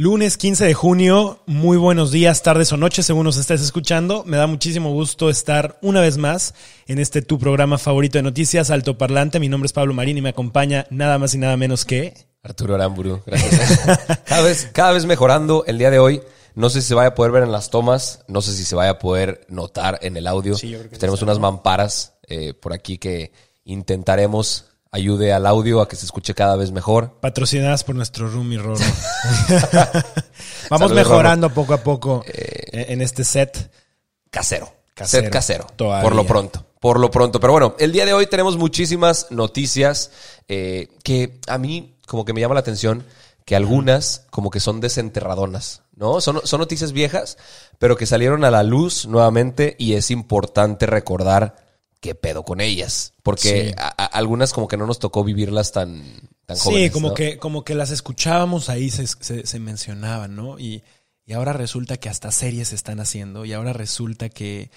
Lunes 15 de junio, muy buenos días, tardes o noches, según nos estés escuchando. Me da muchísimo gusto estar una vez más en este tu programa favorito de noticias, Alto Parlante. Mi nombre es Pablo Marín y me acompaña nada más y nada menos que... Arturo Aramburu, gracias. cada, vez, cada vez mejorando el día de hoy. No sé si se vaya a poder ver en las tomas, no sé si se vaya a poder notar en el audio. Sí, yo creo que Tenemos unas mamparas eh, por aquí que intentaremos ayude al audio a que se escuche cada vez mejor. Patrocinadas por nuestro Rumi Roro. Vamos mejorando poco a poco eh, en este set. Casero. Casero. Set casero. Todavía. Por lo pronto. Por lo pronto. Pero bueno, el día de hoy tenemos muchísimas noticias eh, que a mí como que me llama la atención que algunas como que son desenterradonas, ¿no? Son, son noticias viejas, pero que salieron a la luz nuevamente y es importante recordar qué pedo con ellas. Porque Sí. a- a- algunas como que no nos tocó vivirlas tan, tan Sí, jóvenes. como, ¿no? que, como que las escuchábamos ahí, se, se, se mencionaban, ¿no? Y, y ahora resulta que hasta series se están haciendo y ahora resulta que,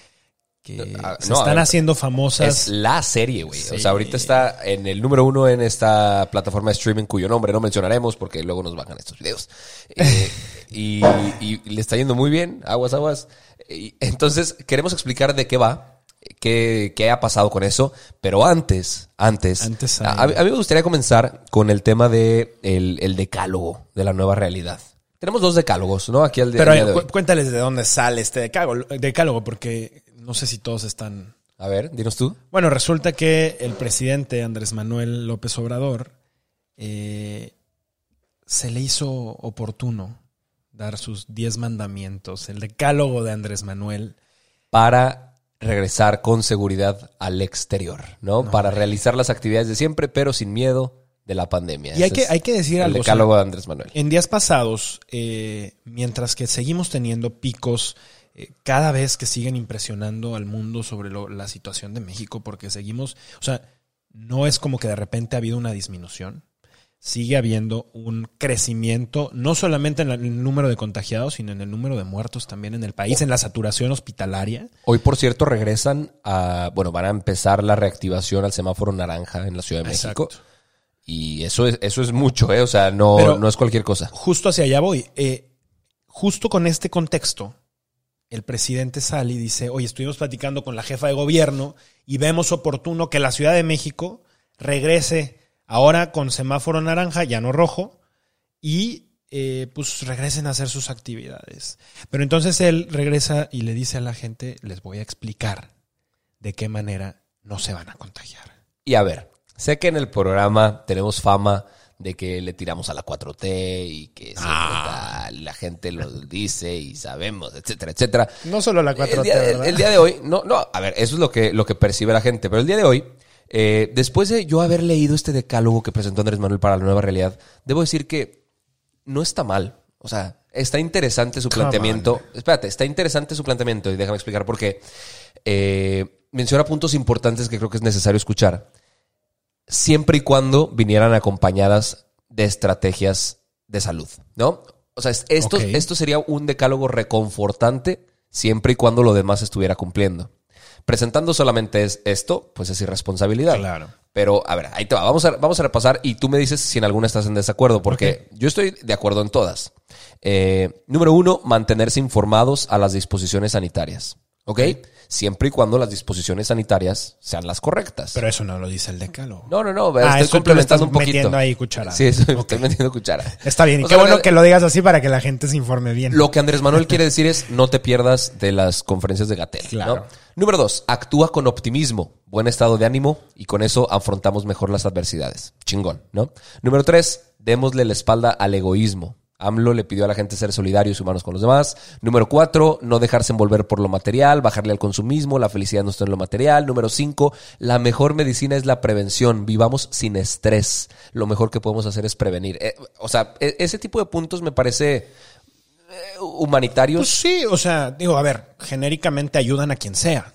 que Ah, se no, están ver, haciendo famosas. Es la serie, güey. Sí. O sea, ahorita está en el número uno en esta plataforma de streaming cuyo nombre no mencionaremos porque luego nos bajan estos videos. Eh, y, y le está yendo muy bien, aguas, aguas. Entonces, queremos explicar de qué va, qué, qué ha pasado con eso. Pero antes, antes, Antes a, mí me gustaría comenzar con el tema de el, el decálogo de la nueva realidad. Tenemos dos decálogos, ¿no? Aquí al de, Pero al día de cu- hoy. cuéntales de dónde sale este decálogo, decálogo, porque no sé si todos están... A ver, dinos tú. Bueno, resulta que el presidente Andrés Manuel López Obrador eh, se le hizo oportuno dar sus 10 mandamientos, el decálogo de Andrés Manuel. para regresar con seguridad al exterior, ¿no? Para realizar las actividades de siempre, pero sin miedo de la pandemia. Y hay que, es hay que decir el algo. o sea, decálogo de Andrés Manuel. En días pasados, eh, mientras que seguimos teniendo picos eh, cada vez que siguen impresionando al mundo sobre lo- la situación de México, porque seguimos, o sea, no es como que de repente ha habido una disminución, sigue habiendo un crecimiento, no solamente en el número de contagiados, sino en el número de muertos también en el país, en la saturación hospitalaria. Hoy, por cierto, regresan a, bueno, van a empezar la reactivación al semáforo naranja en la Ciudad de México. Exacto. Y eso es, eso es mucho, ¿eh? O sea, no, Pero- no es cualquier cosa. Justo hacia allá voy. Eh, justo con este contexto, el presidente sale y dice, oye, estuvimos platicando con la jefa de gobierno y vemos oportuno que la Ciudad de México regrese ahora con semáforo naranja, ya no rojo, y eh, pues regresen a hacer sus actividades. Pero entonces él regresa y le dice a la gente, les voy a explicar de qué manera no se van a contagiar. Y a ver, sé que en el programa tenemos fama de que le tiramos a la 4T y que Ah. la gente lo dice y sabemos, etcétera, etcétera. No solo la el, día, de- el día de hoy, no, no, a ver, eso es lo que, lo que percibe la gente, pero el día de hoy, eh, después de yo haber leído este decálogo que presentó Andrés Manuel para la nueva realidad, debo decir que no está mal. O sea, está interesante su planteamiento. Espérate, está interesante su planteamiento y déjame explicar por qué. Eh, menciona puntos importantes que creo que es necesario escuchar. Siempre y cuando vinieran acompañadas de estrategias de salud, ¿no? O sea, es- esto, esto sería un decálogo reconfortante siempre y cuando lo demás estuviera cumpliendo. Presentando solamente es esto, pues es irresponsabilidad. Claro. Pero, a ver, ahí te va. Vamos a, vamos a repasar y tú me dices si en alguna estás en desacuerdo, porque yo estoy de acuerdo en todas. Eh, número uno, mantenerse informados a las disposiciones sanitarias. ¿Ok? Siempre y cuando las disposiciones sanitarias sean las correctas. Pero eso no lo dice el decálogo. no, no, no. Ah, estoy eso complementando un poquito. metiendo ahí cuchara. Sí, estoy, estoy metiendo cuchara. Está bien, y O qué sea, bueno que lo digas así para que la gente se informe bien. Lo que Andrés Manuel quiere decir es no te pierdas de las conferencias de Gatel. Claro. ¿no? Número dos, actúa con optimismo, buen estado de ánimo y con eso afrontamos mejor las adversidades. Chingón, ¿no? Número tres, démosle la espalda al egoísmo. AMLO le pidió a la gente ser solidarios y humanos con los demás. Número cuatro, no dejarse envolver por lo material, bajarle al consumismo, la felicidad no está en lo material. Número cinco, la mejor medicina es la prevención. Vivamos sin estrés. Lo mejor que podemos hacer es prevenir. Eh, o sea, e- ese tipo de puntos me parece eh, humanitarios. Pues sí, o sea, digo, a ver, genéricamente ayudan a quien sea.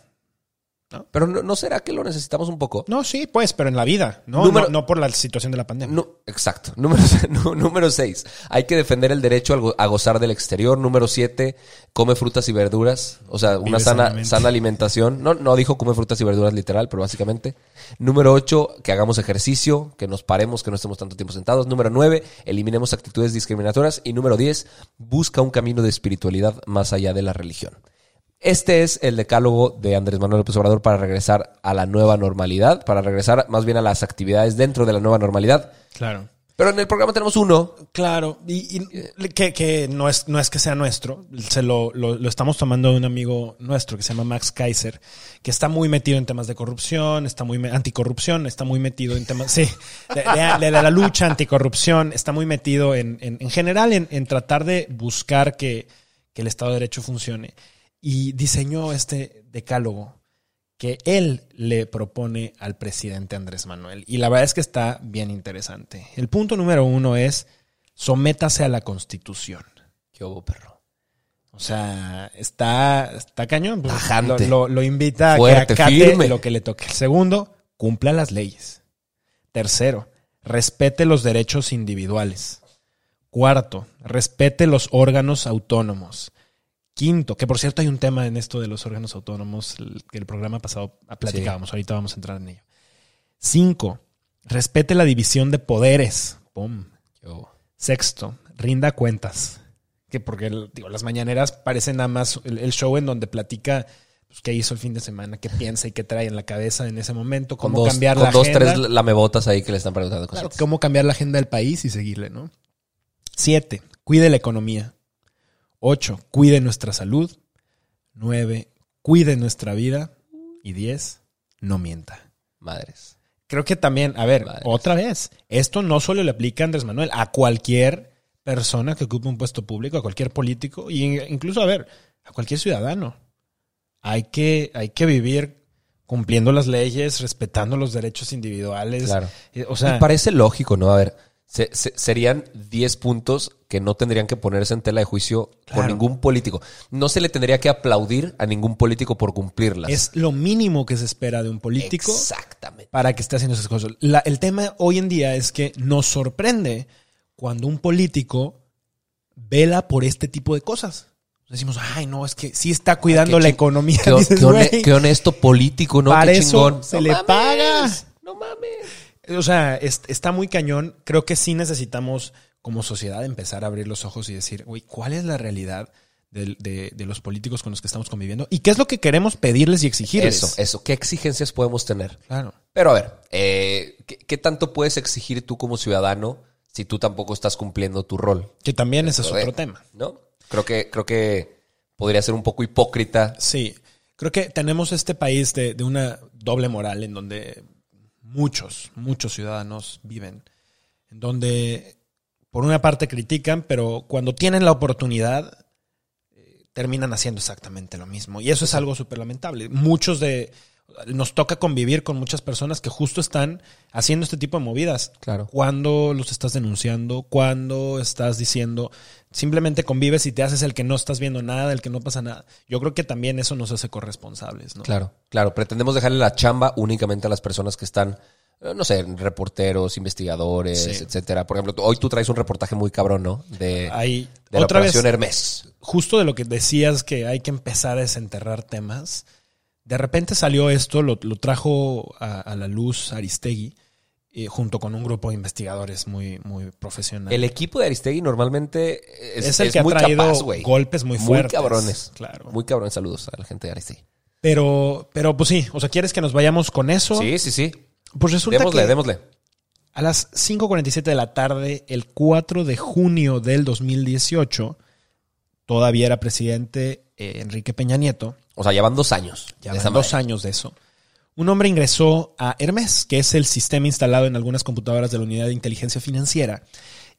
Pero no, ¿no será que lo necesitamos un poco? No, sí, pues, pero en la vida, no, Número- no, no por la situación de la pandemia. No, exacto. Número, número seis. Hay que defender el derecho a gozar del exterior. Número siete. Come frutas y verduras. O sea, una sana, sana alimentación. No, no dijo come frutas y verduras literal, pero básicamente. Número ocho. Que hagamos ejercicio. Que nos paremos, que no estemos tanto tiempo sentados. Número nueve. Eliminemos actitudes discriminatorias. Y número diez. Busca un camino de espiritualidad más allá de la religión. Este es el decálogo de Andrés Manuel López Obrador para regresar a la nueva normalidad, para regresar más bien a las actividades dentro de la nueva normalidad. Claro. Pero en el programa tenemos uno. Claro, y, y que, que no, es, no es que sea nuestro, se lo, lo, lo estamos tomando de un amigo nuestro que se llama Max Kaiser, que está muy metido en temas de corrupción, está muy anticorrupción, está muy metido en temas, sí, de, de- de la lucha anticorrupción, está muy metido en, en, en general en, en tratar de buscar que, que el Estado de Derecho funcione. Y diseñó este decálogo que él le propone al presidente Andrés Manuel. Y la verdad es que está bien interesante. El punto número uno es sométase a la constitución. ¿Qué hubo, perro? O sea, está, está cañón. Pues, Tajante. Lo, lo- lo invita Fuerte, a que acate firme. lo que le toque. El segundo, cumpla las leyes. Tercero, respete los derechos individuales. Cuarto, respete los órganos autónomos. Quinto, que por cierto hay un tema en esto de los órganos autónomos que el programa pasado platicábamos, ahorita vamos a entrar en ello. Cinco, respete la división de poderes. Pum. Sexto, rinda cuentas. Que porque digo, las mañaneras parecen nada más el, el show en donde platica pues, qué hizo el fin de semana, qué piensa y qué trae en la cabeza en ese momento, Con cómo dos, cambiar con la dos agenda. tres lamebotas ahí que le están preguntando Claro, cosas. cómo cambiar la agenda del país y seguirle, ¿no? Siete, cuide la economía. Ocho, cuide nuestra salud. Nueve, cuide nuestra vida. Y diez, no mienta. Madres. Creo que también, a ver, Madres. otra vez, esto no solo le aplica a Andrés Manuel, a cualquier persona que ocupe un puesto público, a cualquier político, y incluso, a ver, a cualquier ciudadano. Hay que, hay que vivir cumpliendo las leyes, respetando los derechos individuales. Claro. Eh, O sea, Me parece lógico, ¿no? A ver, se- se- serían 10 puntos que no tendrían que ponerse en tela de juicio por Claro. ningún político. No se le tendría que aplaudir a ningún político por cumplirlas. es lo mínimo que se espera de un político Exactamente. para que esté haciendo esas cosas. La- el tema hoy en día es que nos sorprende cuando un político vela por este tipo de cosas. Decimos, ay, no, es que sí está cuidando la economía. Qué, Dices, qué hone- "Güey, qué honesto político, ¿no? Para Qué eso chingón. se No le mames, paga. No mames. O sea, es- está muy cañón. Creo que sí necesitamos como sociedad empezar a abrir los ojos y decir, güey, ¿cuál es la realidad de, de- de los políticos con los que estamos conviviendo? ¿Y qué es lo que queremos pedirles y exigirles? Eso, eso. ¿Qué exigencias podemos tener? Claro. Pero a ver, eh, ¿qué, qué tanto puedes exigir tú como ciudadano si tú tampoco estás cumpliendo tu rol? Que también ese es otro tema. ¿No? Creo que, creo que podría ser un poco hipócrita. Sí, creo que tenemos este país de, de una doble moral en donde muchos, muchos ciudadanos viven, en donde por una parte critican, pero cuando tienen la oportunidad eh, terminan haciendo exactamente lo mismo. Y eso es algo súper lamentable. Muchos de... Nos toca convivir con muchas personas que justo están haciendo este tipo de movidas. Claro. Cuando los estás denunciando, cuando estás diciendo, simplemente convives y te haces el que no estás viendo nada, el que no pasa nada. Yo creo que también eso nos hace corresponsables, ¿no? Claro, claro. Pretendemos dejarle la chamba únicamente a las personas que están, eh, no sé, reporteros, investigadores, Sí. etcétera. Por ejemplo, hoy tú traes un reportaje muy cabrón, ¿no? De, Hay de la otra vez, Hermes. justo de lo que decías que hay que empezar a desenterrar temas. De repente salió esto, lo, lo trajo a, a la luz Aristegui, eh, junto con un grupo de investigadores muy, muy profesional. El equipo de Aristegui normalmente es, Es el es que ha traído capaz, golpes muy fuertes. Muy cabrones. Claro. Muy cabrones. Saludos a la gente de Aristegui. Pero, pero pues sí, o sea, ¿quieres que nos vayamos con eso? Sí, sí, sí. Pues resulta Démosle, que démosle. a las 5.47 de la tarde, el 4 de junio del 2018, todavía era presidente eh, Enrique Peña Nieto, O sea, ya van dos años. ya de van esa dos años de eso. Un hombre ingresó a Hermes, que es el sistema instalado en algunas computadoras de la Unidad de Inteligencia Financiera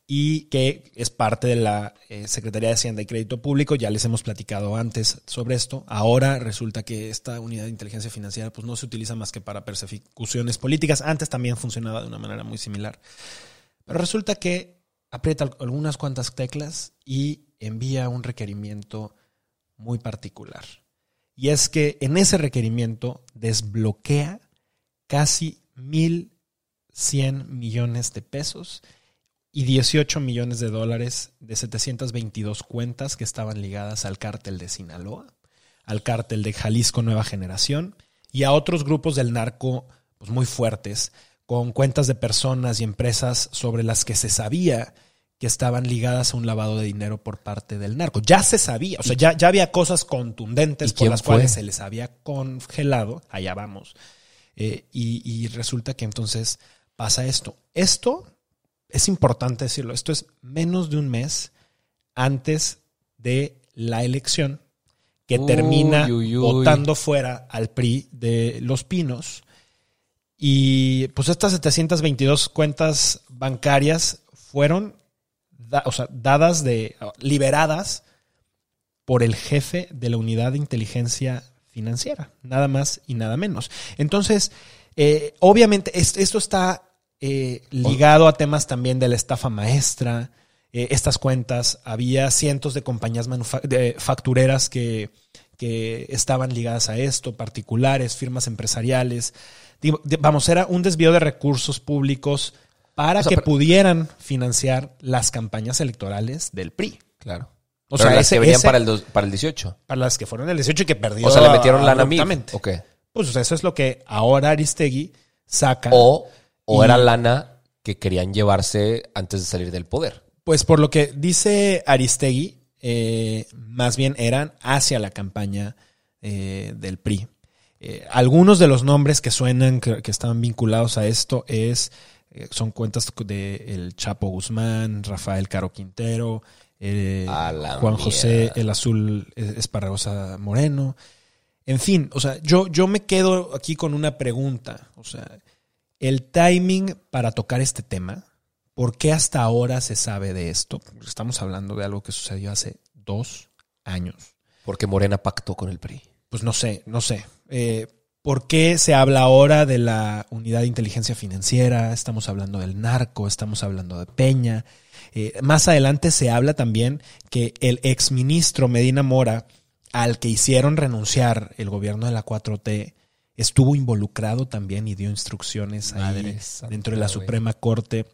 y que es parte de la eh, Secretaría de Hacienda y Crédito Público. Ya les hemos platicado antes sobre esto. Ahora resulta que esta unidad de inteligencia financiera pues, no se utiliza más que para persecuciones políticas. Antes también funcionaba de una manera muy similar. Pero resulta que aprieta al- algunas cuantas teclas y envía un requerimiento muy particular. Y es que en ese requerimiento desbloquea casi 1.100 millones de pesos y 18 millones de dólares de 722 cuentas que estaban ligadas al cártel de Sinaloa, al cártel de Jalisco Nueva Generación y a otros grupos del narco pues, muy fuertes, con cuentas de personas y empresas sobre las que se sabía que estaban ligadas a un lavado de dinero por parte del narco. Ya se sabía, o sea, ya, ya había cosas contundentes ¿Y por las fue? cuales se les había congelado, allá vamos. Eh, y, y resulta que entonces pasa esto. Esto es importante decirlo, esto es menos de un mes antes de la elección que Uy, termina uy, uy. votando fuera al PRI de Los Pinos. Y pues estas 722 cuentas bancarias fueron o sea, dadas de liberadas por el jefe de la unidad de inteligencia financiera, nada más y nada menos. Entonces, eh, obviamente, es- esto está eh, ligado a temas también de la estafa maestra. Eh, estas cuentas, había cientos de compañías de factureras que, que estaban ligadas a esto, particulares, firmas empresariales. Vamos, era un desvío de recursos públicos para O sea, que pero- pudieran financiar las campañas electorales del PRI. Claro. O sea, las ese- que venían ese- para, el dos- para el 18. Para las que fueron el 18 y que perdió. O sea, le metieron lana a. Ok. Pues o sea, eso es lo que ahora Aristegui saca. O, o Y- era lana que querían llevarse antes de salir del poder. Pues por lo que dice Aristegui, eh, más bien eran hacia la campaña eh, del PRI. Eh, algunos de los nombres que suenan, que, que estaban vinculados a esto, es eh, son cuentas de el Chapo Guzmán, Rafael Caro Quintero, eh, Juan José. El Azul Esparragosa Moreno. En fin, o sea, yo, yo me quedo aquí con una pregunta. O sea, el timing para tocar este tema, ¿por qué hasta ahora se sabe de esto? Estamos hablando de algo que sucedió hace dos años. Porque Morena pactó con el PRI. Pues no sé, no sé. Eh, ¿Por qué se habla ahora de la unidad de inteligencia financiera? Estamos hablando del narco, estamos hablando de Peña. Eh, más adelante se habla también que el exministro Medina Mora, al que hicieron renunciar el gobierno de la 4T, estuvo involucrado también y dio instrucciones ahí dentro de la. Suprema Corte.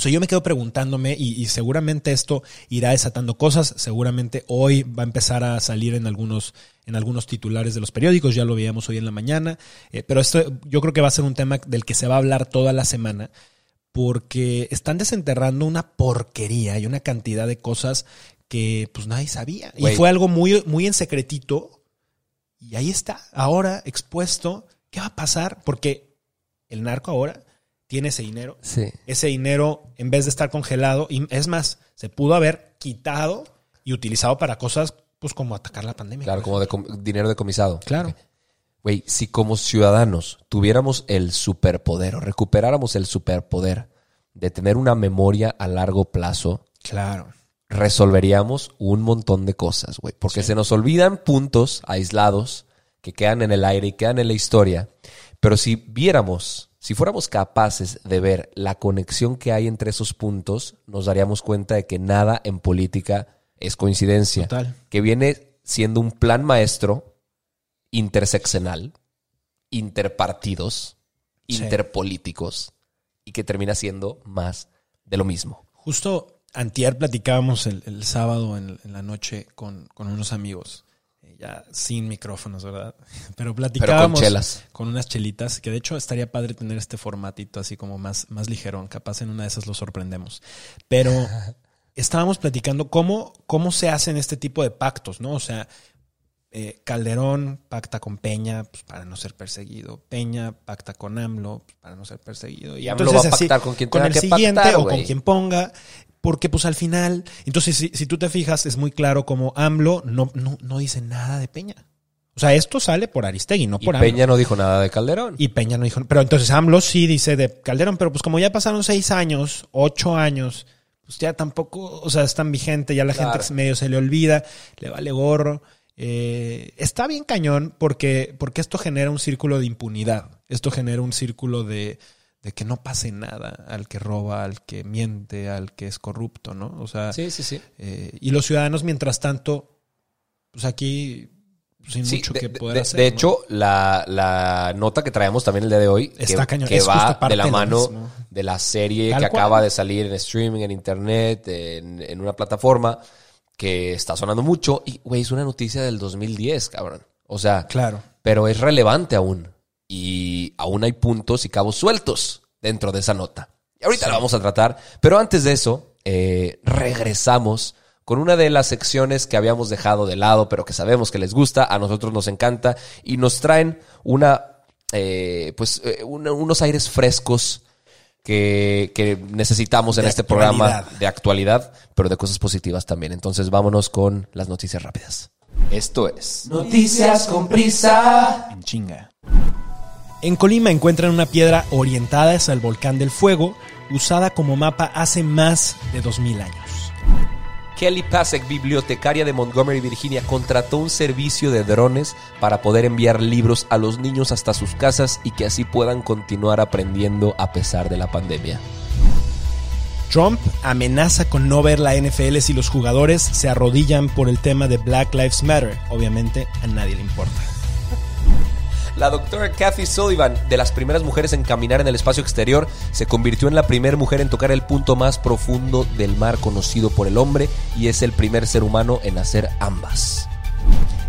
O sea, yo me quedo preguntándome y, y seguramente esto irá desatando cosas. Seguramente hoy va a empezar a salir en algunos, en algunos titulares de los periódicos. Ya lo veíamos hoy en la mañana. Eh, pero esto yo creo que va a ser un tema del que se va a hablar toda la semana porque están desenterrando una porquería y una cantidad de cosas que pues nadie sabía. Y fue algo muy, muy en secretito. Y ahí está, ahora expuesto. ¿Qué va a pasar? Porque el narco ahora tiene ese dinero Sí. ese dinero, en vez de estar congelado, y es más, se pudo haber quitado y utilizado para cosas pues como atacar la pandemia. Claro, como de dinero decomisado. Claro. Güey, si como ciudadanos tuviéramos el superpoder o recuperáramos el superpoder de tener una memoria a largo plazo, Claro. resolveríamos un montón de cosas, güey. Porque se nos olvidan puntos aislados que quedan en el aire y quedan en la historia. Pero si viéramos, si fuéramos capaces de ver la conexión que hay entre esos puntos, nos daríamos cuenta de que nada en política es coincidencia. Total. Que viene siendo un plan maestro interseccional, interpartidos, Sí. interpolíticos y que termina siendo más de lo mismo. Justo antier platicábamos el, el sábado en, en la noche con, con unos amigos ya sin micrófonos, ¿verdad? Pero platicábamos con unas chelitas, que de hecho estaría padre tener este formatito así como más, más ligerón, capaz en una de esas lo sorprendemos. Pero estábamos platicando cómo, cómo se hacen este tipo de pactos, ¿no? O sea, eh, Calderón pacta con Peña pues, para no ser perseguido. Peña pacta con AMLO pues, para no ser perseguido. Y AMLO va a pactar con quien tenga el que siguiente pactar, o con quien ponga. Porque pues al final, entonces si, si tú te fijas, es muy claro como AMLO no, no, no dice nada de Peña. O sea, esto sale por Aristegui, no Y por AMLO. Peña no dijo nada de Calderón. Y Peña no dijo. Pero entonces AMLO sí dice de Calderón, pero pues como ya pasaron seis años, ocho años, pues ya tampoco, o sea, es tan vigente, ya la Claro. gente medio se le olvida, le vale gorro. Eh, está bien cañón porque, porque esto genera un círculo de impunidad. Esto genera un círculo de, de que no pase nada al que roba, al que miente, al que es corrupto, ¿no? O sea, Sí, sí, sí. eh, y los ciudadanos, mientras tanto, pues aquí sin Sí, mucho de, que de- poder de- hacer. de ¿no? hecho, la, la nota que traemos también el día de hoy, Está que, que va de la mano mismo. de la serie Tal que cual. acaba de salir en streaming, en internet, en, en una plataforma que está sonando mucho. Y, güey, es una noticia del 2010, cabrón. O sea, Claro. pero es relevante aún. Y aún hay puntos y cabos sueltos dentro de esa nota. Y ahorita la vamos a tratar. Pero antes de eso, eh, regresamos con una de las secciones que habíamos dejado de lado, pero que sabemos que les gusta, a nosotros nos encanta, y nos traen una, eh, pues, eh, una- unos aires frescos que, que necesitamos en De este programa de actualidad, pero de cosas positivas también. Entonces vámonos con las noticias rápidas. Esto es Noticias con Prisa. En chinga. En Colima encuentran una piedra orientada hacia el volcán del fuego, usada como mapa hace más de 2000 años. Kelly Pasek, bibliotecaria de Montgomery, Virginia, contrató un servicio de drones para poder enviar libros a los niños hasta sus casas y que así puedan continuar aprendiendo a pesar de la pandemia. Trump amenaza con no ver la NFL si los jugadores se arrodillan por el tema de Black Lives Matter. Obviamente a nadie le importa. La doctora Kathy Sullivan, de las primeras mujeres en caminar en el espacio exterior, se convirtió en la primera mujer en tocar el punto más profundo del mar conocido por el hombre y es el primer ser humano en hacer ambas.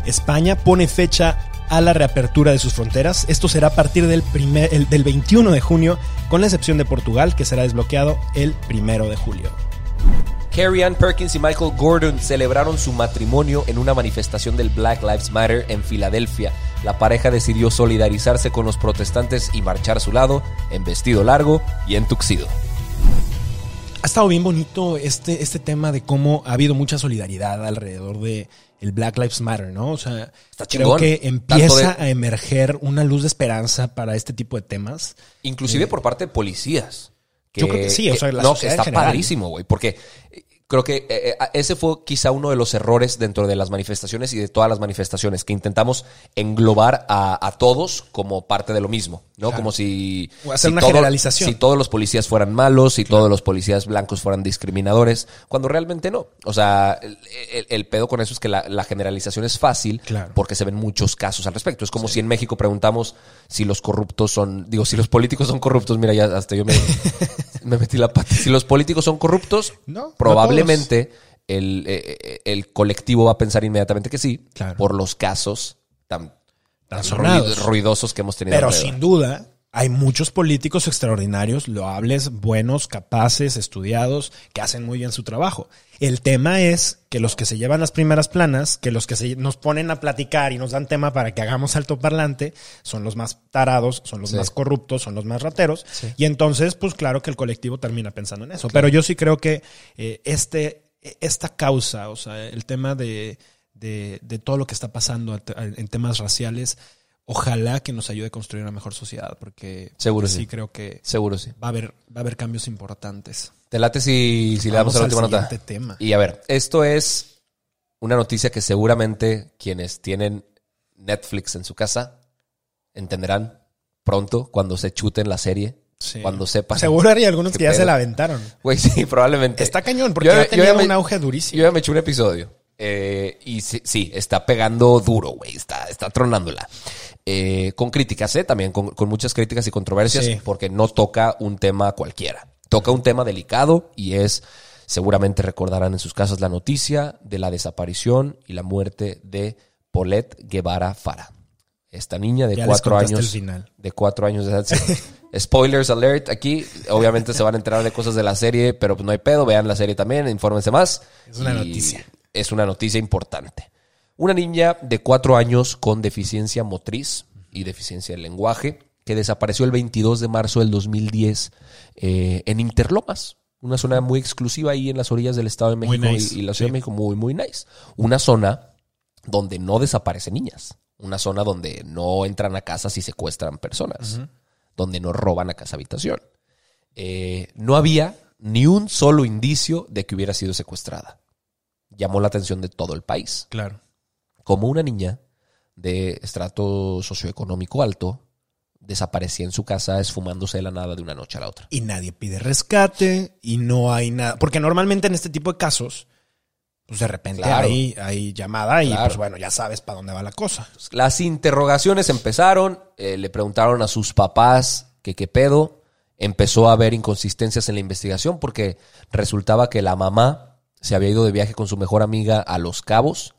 España pone fecha a la reapertura de sus fronteras. Esto será a partir del, del 21 de junio, con la excepción de Portugal, que será desbloqueado el 1 de julio. Carrie Ann Perkins y Michael Gordon celebraron su matrimonio en una manifestación del Black Lives Matter en Filadelfia. La pareja decidió solidarizarse con los protestantes y marchar a su lado en vestido largo y en tuxido. Ha estado bien bonito este, este tema de cómo ha habido mucha solidaridad alrededor de el Black Lives Matter, ¿no? O sea, Está creo que empieza de- a emerger una luz de esperanza para este tipo de temas. Inclusive por parte de policías. Yo creo que sí, o sea, la no, está general. padrísimo, güey, porque eh, creo que eh, eh, ese fue quizá uno de los errores dentro de las manifestaciones y de todas las manifestaciones, que intentamos englobar a, a todos como parte de lo mismo, ¿no? Claro. Como si... O hacer si una todo- generalización. Si todos los policías fueran malos, si todos los policías blancos fueran discriminadores, cuando realmente no. O sea, el, el- el pedo con eso es que la, la generalización es fácil Claro. porque se ven muchos casos al respecto. Es como si en México preguntamos si los corruptos son, digo, si los políticos son corruptos, mira, ya hasta yo me, me metí la pata. Si los políticos son corruptos, No, no probablemente el, eh, el colectivo va a pensar inmediatamente que sí, por los casos tan, Tan ruid- ruidosos que hemos tenido. Pero alrededor. sin duda, hay muchos políticos extraordinarios, loables, buenos, capaces, estudiados, que hacen muy bien su trabajo. El tema es que los que se llevan las primeras planas, que los que se, nos ponen a platicar y nos dan tema para que hagamos alto parlante, son los más tarados, son los Sí. más corruptos, son los más rateros. Y entonces, pues claro que el colectivo termina pensando en eso. Pero yo sí creo que eh, este, esta causa, o sea, el tema de, de, de todo lo que está pasando en temas raciales, ojalá que nos ayude a construir una mejor sociedad, porque Seguro sí sí. creo que Seguro sí. va a haber, va a haber cambios importantes. ¿Te late si, si le damos a la última nota? tema. Y a ver, esto es una noticia que seguramente quienes tienen Netflix en su casa entenderán pronto cuando se chuten la serie. Sí. Cuando sepan. Seguro hay algunos que ya se la aventaron. Güey, sí, probablemente. Está cañón, porque Yo- ya yo tenía me- un auge durísimo. Yo ya me eché un episodio. Eh, y sí, sí, está pegando duro, güey. Está, está tronándola. Eh, con críticas, ¿eh? También con, con muchas críticas y controversias, Sí. porque no toca un tema cualquiera. Toca un tema delicado y es, seguramente recordarán en sus casas la noticia de la desaparición y la muerte de Paulette Guevara Fara. Esta niña de Ya cuatro años. el final. De cuatro años de edad. Spoilers alert aquí. Obviamente se van a enterar de cosas de la serie, pero pues no hay pedo. Vean la serie también, infórmense más. Es una Y noticia. Es una noticia importante. Una niña de cuatro años con deficiencia motriz y deficiencia del lenguaje que desapareció el 22 de marzo del 2010 eh, en Interlomas, una zona muy exclusiva ahí en las orillas del Estado de México nice, y, y la Ciudad sí. de México, muy, muy nice. Una zona donde no desaparecen niñas, una zona donde no entran a casas y secuestran personas, donde no roban a casa habitación. Eh, no había ni un solo indicio de que hubiera sido secuestrada. Llamó la atención de todo el país Claro. como una niña de estrato socioeconómico alto desaparecía en su casa esfumándose de la nada de una noche a la otra. Y nadie pide rescate y no hay nada. Porque normalmente en este tipo de casos, pues de repente Claro. hay, hay llamada y Claro. pues bueno, ya sabes para dónde va la cosa. Las interrogaciones empezaron, eh, le preguntaron a sus papás que qué pedo, empezó a haber inconsistencias en la investigación porque resultaba que la mamá se había ido de viaje con su mejor amiga a Los Cabos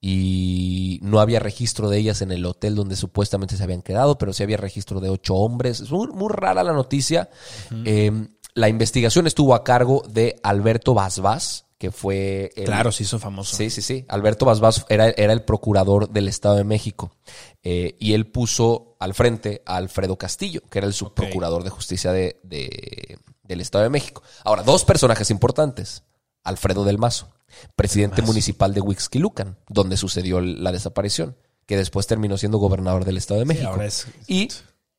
y no había registro de ellas en el hotel donde supuestamente se habían quedado, pero sí había registro de ocho hombres. Es muy, muy rara la noticia. Eh, la investigación estuvo a cargo de Alberto Basbás, que fue el, Claro, se hizo famoso. Sí, sí, sí. Alberto Basbás era, era el procurador del Estado de México. Eh, y él puso al frente a Alfredo Castillo, que era el subprocurador de justicia de, de- del Estado de México. Ahora, dos personajes importantes. Alfredo del Mazo, presidente municipal de Huixquilucan, donde sucedió la desaparición, que después terminó siendo gobernador del Estado de México. es- Y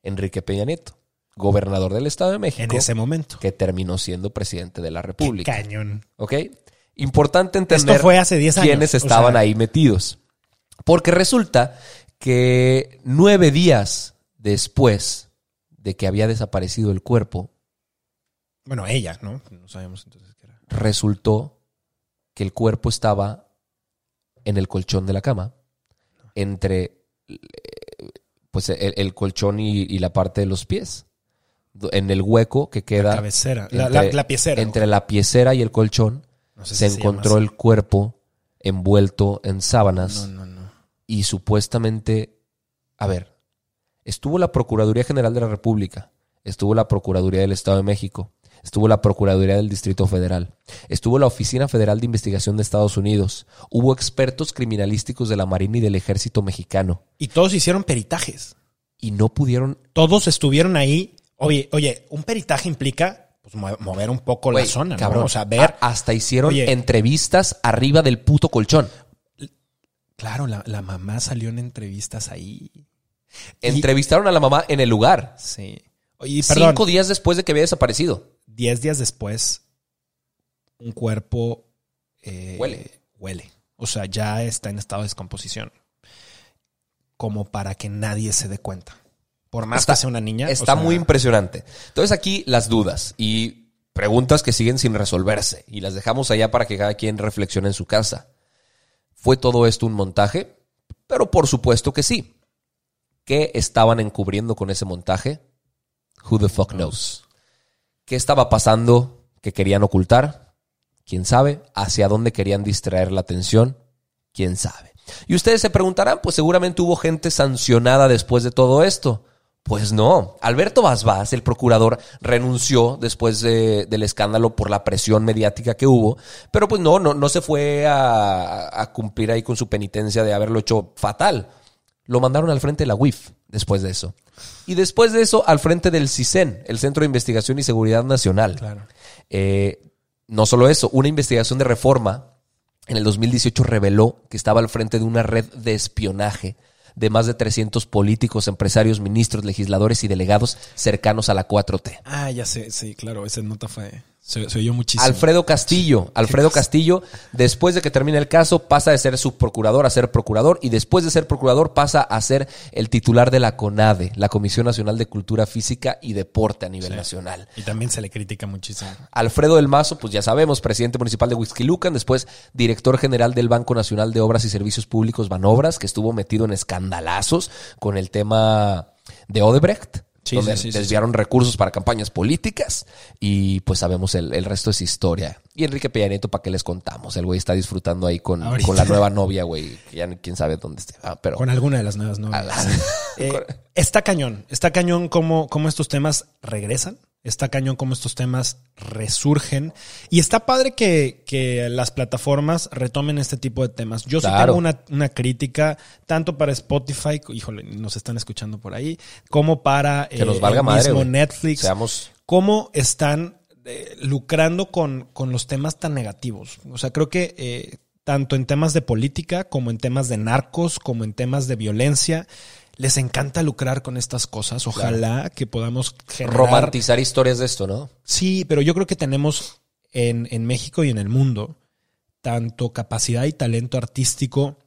Enrique Peña Nieto, gobernador del Estado de México, En ese momento. que terminó siendo presidente de la República. Cañón. ¿Ok? Importante entender Esto fue hace 10 años, quiénes o estaban sea- ahí metidos. Porque resulta que nueve días después de que había desaparecido el cuerpo, Bueno, ella, ¿no? No sabemos entonces. Resultó que el cuerpo estaba en el colchón de la cama, entre eh, pues el, el colchón y, y la parte de los pies, en el hueco que queda La cabecera. La, la, la piecera. entre la piecera y el colchón No sé se si encontró el cuerpo envuelto en sábanas No, no, no. y supuestamente, a ver, estuvo la Procuraduría General de la República, estuvo la Procuraduría del Estado de México, estuvo la Procuraduría del Distrito Federal, estuvo la Oficina Federal de Investigación de Estados Unidos, hubo expertos criminalísticos de la Marina y del Ejército Mexicano Y todos hicieron peritajes. y no pudieron... Todos estuvieron ahí. Oye, oye, un peritaje implica pues, mover un poco la zona, ¿no? cabrón, O sea, ver. hasta hicieron Oye. entrevistas arriba del puto colchón. Claro, la, la mamá salió en entrevistas ahí. Y- Entrevistaron a la mamá en el lugar. Sí. Oye, perdón, Cinco días después de que había desaparecido. Diez días después, un cuerpo eh, Huele. Huele. O sea, ya está en estado de descomposición. Como para que nadie se dé cuenta. Por más Está- que sea una niña. o Está sea, muy impresionante. Entonces aquí las dudas y preguntas que siguen sin resolverse y las dejamos allá para que cada quien reflexione en su casa. ¿Fue todo esto un montaje? Pero por supuesto que sí. ¿Qué estaban encubriendo con ese montaje? Who the fuck knows? ¿Qué estaba pasando que querían ocultar? ¿Quién sabe? ¿Hacia dónde querían distraer la atención? ¿Quién sabe? Y ustedes se preguntarán, pues seguramente hubo gente sancionada después de todo esto. Pues no. Alberto Basbás, el procurador, renunció después de- del escándalo por la presión mediática que hubo. Pero pues no, no, no se fue a cumplir ahí con su penitencia de haberlo hecho fatal. Lo mandaron al frente de la UIF después de eso. Y después de eso, al frente del CISEN, el Centro de Investigación y Seguridad Nacional. Claro. Eh, no solo eso, una investigación de reforma en el 2018 reveló que estaba al frente de una red de espionaje de más de 300 políticos, empresarios, ministros, legisladores y delegados cercanos a la 4T. Ah, ya sé, sí, claro, esa nota fue. Se, se oyó muchísimo. Alfredo Castillo. Alfredo Castillo, después de que termine el caso, pasa de ser subprocurador a ser procurador y después de ser procurador pasa a ser el titular de la CONADE, la Comisión Nacional de Cultura Física y Deporte a nivel nacional. Y también se le critica muchísimo. Alfredo del Mazo, pues ya sabemos, presidente municipal de Huixquilucan, después director general del Banco Nacional de Obras y Servicios Públicos Banobras, que estuvo metido en escandalazos con el tema de Odebrecht. Sí, donde sí, sí, sí, desviaron recursos para campañas políticas y pues sabemos el, el resto es historia. Y Enrique Peña Nieto, ¿para qué les contamos? El güey está disfrutando ahí con, con la nueva novia, güey. que Ya quién sabe dónde esté. Ah, pero Con alguna de las nuevas novias. Eh, está cañón, está cañón cómo, cómo estos temas regresan, está cañón cómo estos temas resurgen y está padre que, que las plataformas retomen este tipo de temas. Yo sí Claro. tengo una, una crítica tanto para Spotify, híjole, nos están escuchando por ahí, como para que nos eh, valga el madre, mismo. Netflix Seamos cómo están eh, lucrando con, con los temas tan negativos. O sea, creo que eh, tanto en temas de política como en temas de narcos, como en temas de violencia, les encanta lucrar con estas cosas. Ojalá que podamos generar... romantizar historias de esto, ¿no? Sí, pero yo creo que tenemos en, en México y en el mundo tanto capacidad y talento artístico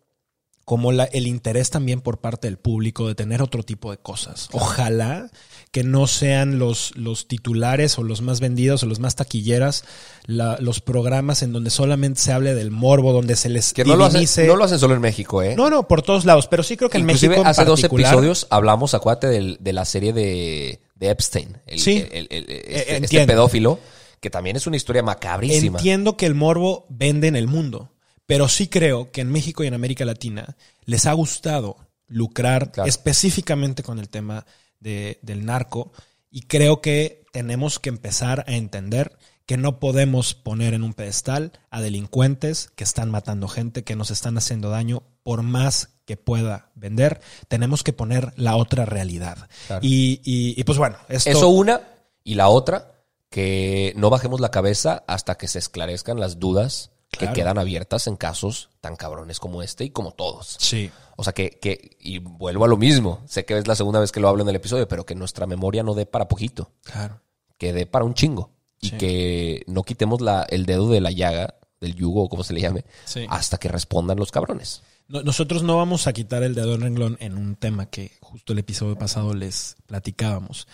como la- el interés también por parte del público de tener otro tipo de cosas. Ojalá que no sean los, los titulares o los más vendidos o los más taquilleras la- los programas en donde solamente se hable del morbo, donde se les Que no lo, hacen, no lo hacen solo en México, ¿eh? No, no, por todos lados, pero sí creo que en Inclusive México en hace dos episodios hablamos, acuérdate, del- de, la serie de, de Epstein. El, Sí. el- el- el- Eh, este, este pedófilo, que también es una historia macabrísima. Entiendo que el morbo vende en el mundo, pero sí creo que en México y en América Latina les ha gustado lucrar Claro. específicamente con el tema de- del narco y creo que tenemos que empezar a entender que no podemos poner en un pedestal a delincuentes que están matando gente, que nos están haciendo daño, por más que pueda vender, tenemos que poner la otra realidad. Claro. Y, y- y, pues bueno, esto... Eso una. Y la otra, que no bajemos la cabeza hasta que se esclarezcan las dudas Claro. que quedan abiertas en casos tan cabrones como este y como todos. Sí. O sea que, que, y vuelvo a lo mismo, sé que es la segunda vez que lo hablo en el episodio, pero que nuestra memoria no dé para poquito, Claro. que dé para un chingo. Y Sí. que no quitemos la, el dedo de la llaga, del yugo o como se le llame, Sí. hasta que respondan los cabrones. No- Nosotros no vamos a quitar el dedo en renglón en un tema que justo el episodio pasado les platicábamos.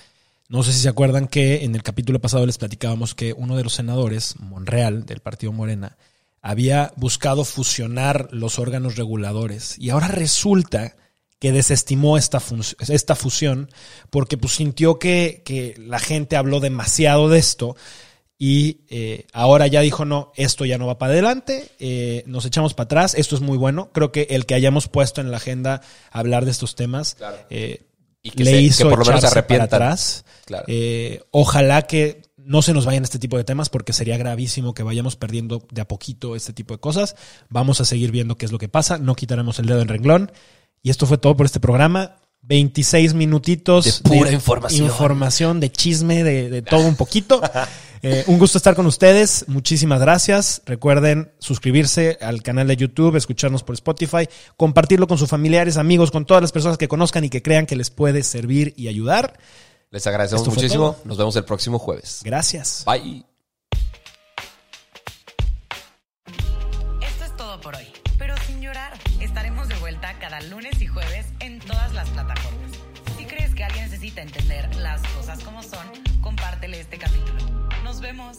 No sé si se acuerdan que en el capítulo pasado les platicábamos que uno de los senadores, Monreal, del partido Morena, había buscado fusionar los órganos reguladores y ahora resulta que desestimó esta, esta fusión porque pues sintió que, que la gente habló demasiado de esto y eh, ahora ya dijo, no, esto ya no va para adelante, eh, nos echamos para atrás, esto es muy bueno. Creo que el que hayamos puesto en la agenda hablar de estos temas eh, Y que le se- hizo que por lo menos se para atrás. Claro. Ojalá que no se nos vayan este tipo de temas porque sería gravísimo que vayamos perdiendo de a poquito este tipo de cosas. Vamos a seguir viendo qué es lo que pasa, no quitaremos el dedo en renglón. Y esto fue todo por este programa. 26 minutitos De pura información. información, de chisme, de, de todo un poquito. Eh, un gusto estar con ustedes. Muchísimas gracias. Recuerden suscribirse al canal de YouTube, escucharnos por Spotify, compartirlo con sus familiares, amigos, con todas las personas que conozcan y que crean que les puede servir y ayudar. Les agradecemos Esto muchísimo. Nos vemos el próximo jueves. Gracias. Bye. Esto es todo por hoy, pero sin llorar. Estaremos de vuelta cada lunes y jueves en todas las plataformas. Si crees que alguien necesita entender las cosas como son, compártele este capítulo. Nos vemos.